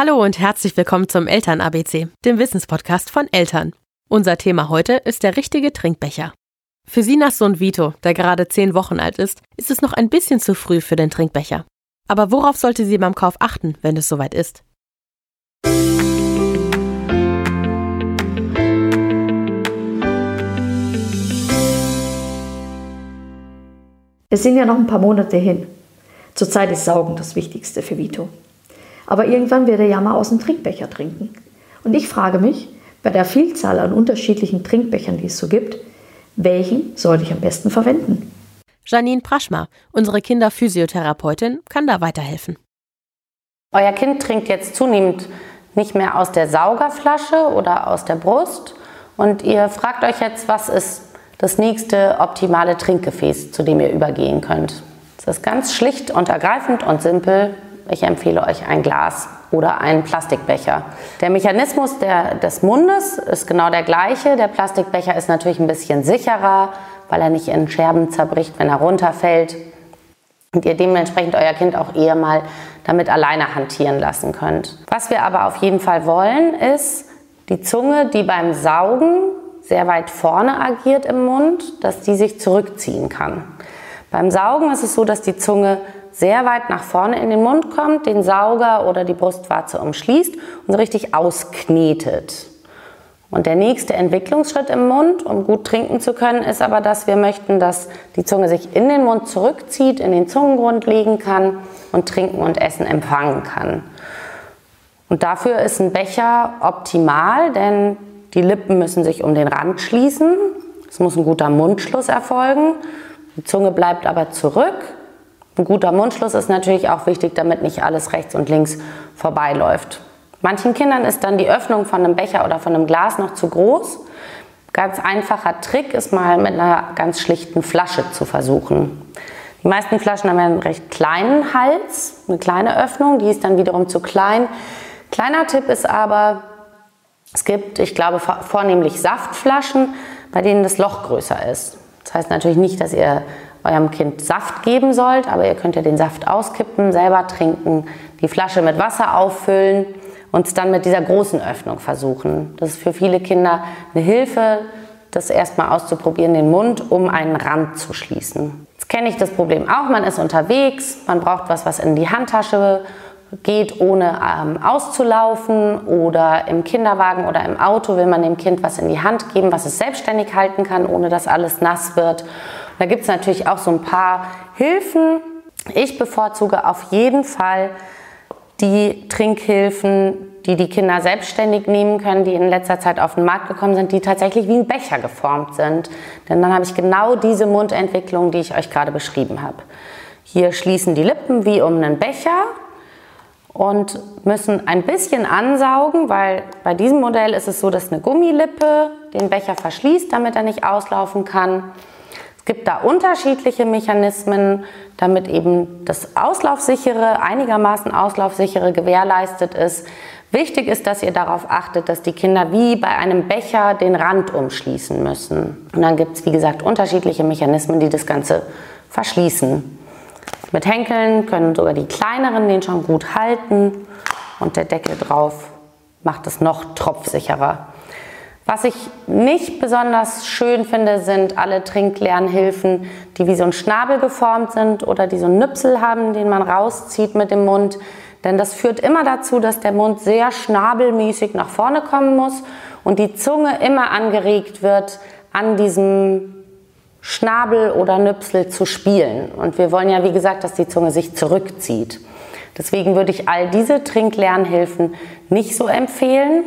Hallo und herzlich willkommen zum Eltern-ABC, dem Wissenspodcast von Eltern. Unser Thema heute ist der richtige Trinkbecher. Für Sinas Sohn Vito, der gerade zehn Wochen alt ist, ist es noch ein bisschen zu früh für den Trinkbecher. Aber worauf sollte sie beim Kauf achten, wenn es soweit ist? Es sind ja noch ein paar Monate hin. Zurzeit ist Saugen das Wichtigste für Vito. Aber irgendwann wird er ja mal aus dem Trinkbecher trinken. Und ich frage mich, bei der Vielzahl an unterschiedlichen Trinkbechern, die es so gibt, welchen sollte ich am besten verwenden? Janine Praschma, unsere Kinderphysiotherapeutin, kann da weiterhelfen. Euer Kind trinkt jetzt zunehmend nicht mehr aus der Saugerflasche oder aus der Brust und ihr fragt euch jetzt, was ist das nächste optimale Trinkgefäß, zu dem ihr übergehen könnt. Es ist ganz schlicht und ergreifend und simpel. Ich empfehle euch ein Glas oder einen Plastikbecher. Der Mechanismus der, des Mundes ist genau der gleiche. Der Plastikbecher ist natürlich ein bisschen sicherer, weil er nicht in Scherben zerbricht, wenn er runterfällt. Und ihr dementsprechend euer Kind auch eher mal damit alleine hantieren lassen könnt. Was wir aber auf jeden Fall wollen, ist die Zunge, die beim Saugen sehr weit vorne agiert im Mund, dass die sich zurückziehen kann. Beim Saugen ist es so, dass die Zunge sehr weit nach vorne in den Mund kommt, den Sauger oder die Brustwarze umschließt und so richtig ausknetet. Und der nächste Entwicklungsschritt im Mund, um gut trinken zu können, ist aber, dass wir möchten, dass die Zunge sich in den Mund zurückzieht, in den Zungengrund legen kann und trinken und essen empfangen kann. Und dafür ist ein Becher optimal, denn die Lippen müssen sich um den Rand schließen. Es muss ein guter Mundschluss erfolgen. Die Zunge bleibt aber zurück. Ein guter Mundschluss ist natürlich auch wichtig, damit nicht alles rechts und links vorbeiläuft. Manchen Kindern ist dann die Öffnung von einem Becher oder von einem Glas noch zu groß. Ganz einfacher Trick ist mal mit einer ganz schlichten Flasche zu versuchen. Die meisten Flaschen haben einen recht kleinen Hals, eine kleine Öffnung, die ist dann wiederum zu klein. Kleiner Tipp ist aber, es gibt, ich glaube, vornehmlich Saftflaschen, bei denen das Loch größer ist. Das heißt natürlich nicht, dass ihr eurem Kind Saft geben sollt, aber ihr könnt ja den Saft auskippen, selber trinken, die Flasche mit Wasser auffüllen und es dann mit dieser großen Öffnung versuchen. Das ist für viele Kinder eine Hilfe, das erstmal auszuprobieren, den Mund, um einen Rand zu schließen. Jetzt kenne ich das Problem auch, man ist unterwegs, man braucht was, was in die Handtasche geht, ohne ähm, auszulaufen oder im Kinderwagen oder im Auto will man dem Kind was in die Hand geben, was es selbstständig halten kann, ohne dass alles nass wird. Da gibt es natürlich auch so ein paar Hilfen. Ich bevorzuge auf jeden Fall die Trinkhilfen, die die Kinder selbstständig nehmen können, die in letzter Zeit auf den Markt gekommen sind, die tatsächlich wie ein Becher geformt sind. Denn dann habe ich genau diese Mundentwicklung, die ich euch gerade beschrieben habe. Hier schließen die Lippen wie um einen Becher und müssen ein bisschen ansaugen, weil bei diesem Modell ist es so, dass eine Gummilippe den Becher verschließt, damit er nicht auslaufen kann. Es gibt da unterschiedliche Mechanismen, damit eben das Auslaufsichere, einigermaßen Auslaufsichere gewährleistet ist. Wichtig ist, dass ihr darauf achtet, dass die Kinder wie bei einem Becher den Rand umschließen müssen. Und dann gibt es, wie gesagt, unterschiedliche Mechanismen, die das Ganze verschließen. Mit Henkeln können sogar die kleineren den schon gut halten und der Deckel drauf macht es noch tropfsicherer. Was ich nicht besonders schön finde, sind alle Trinklernhilfen, die wie so ein Schnabel geformt sind oder die so einen Nüpsel haben, den man rauszieht mit dem Mund. Denn das führt immer dazu, dass der Mund sehr schnabelmäßig nach vorne kommen muss und die Zunge immer angeregt wird, an diesem Schnabel oder Nüpsel zu spielen. Und wir wollen ja, wie gesagt, dass die Zunge sich zurückzieht. Deswegen würde ich all diese Trinklernhilfen nicht so empfehlen.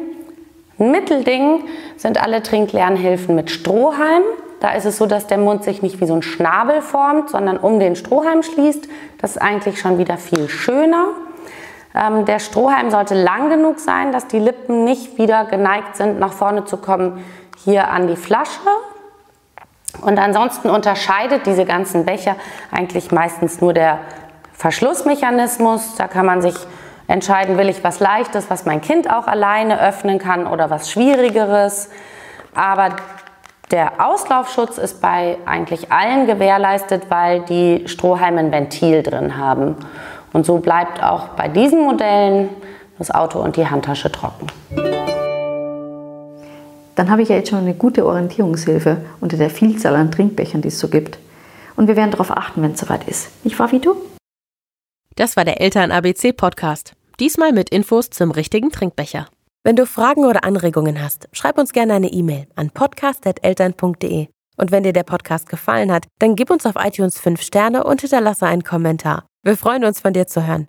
Ein Mittelding sind alle Trinklernhilfen mit Strohhalm. Da ist es so, dass der Mund sich nicht wie so ein Schnabel formt, sondern um den Strohhalm schließt. Das ist eigentlich schon wieder viel schöner. Ähm, der Strohhalm sollte lang genug sein, dass die Lippen nicht wieder geneigt sind, nach vorne zu kommen, hier an die Flasche, und ansonsten unterscheidet diese ganzen Becher eigentlich meistens nur der Verschlussmechanismus. Da kann man sich entscheiden, will ich was Leichtes, was mein Kind auch alleine öffnen kann oder was Schwierigeres. Aber der Auslaufschutz ist bei eigentlich allen gewährleistet, weil die Strohhalme ein Ventil drin haben. Und so bleibt auch bei diesen Modellen das Auto und die Handtasche trocken. Dann habe ich ja jetzt schon eine gute Orientierungshilfe unter der Vielzahl an Trinkbechern, die es so gibt. Und wir werden darauf achten, wenn es soweit ist. Nicht wahr, Vito? Das war der Eltern-ABC-Podcast. Diesmal mit Infos zum richtigen Trinkbecher. Wenn du Fragen oder Anregungen hast, schreib uns gerne eine E-Mail an podcast.eltern.de. Und wenn dir der Podcast gefallen hat, dann gib uns auf iTunes 5 Sterne und hinterlasse einen Kommentar. Wir freuen uns, von dir zu hören.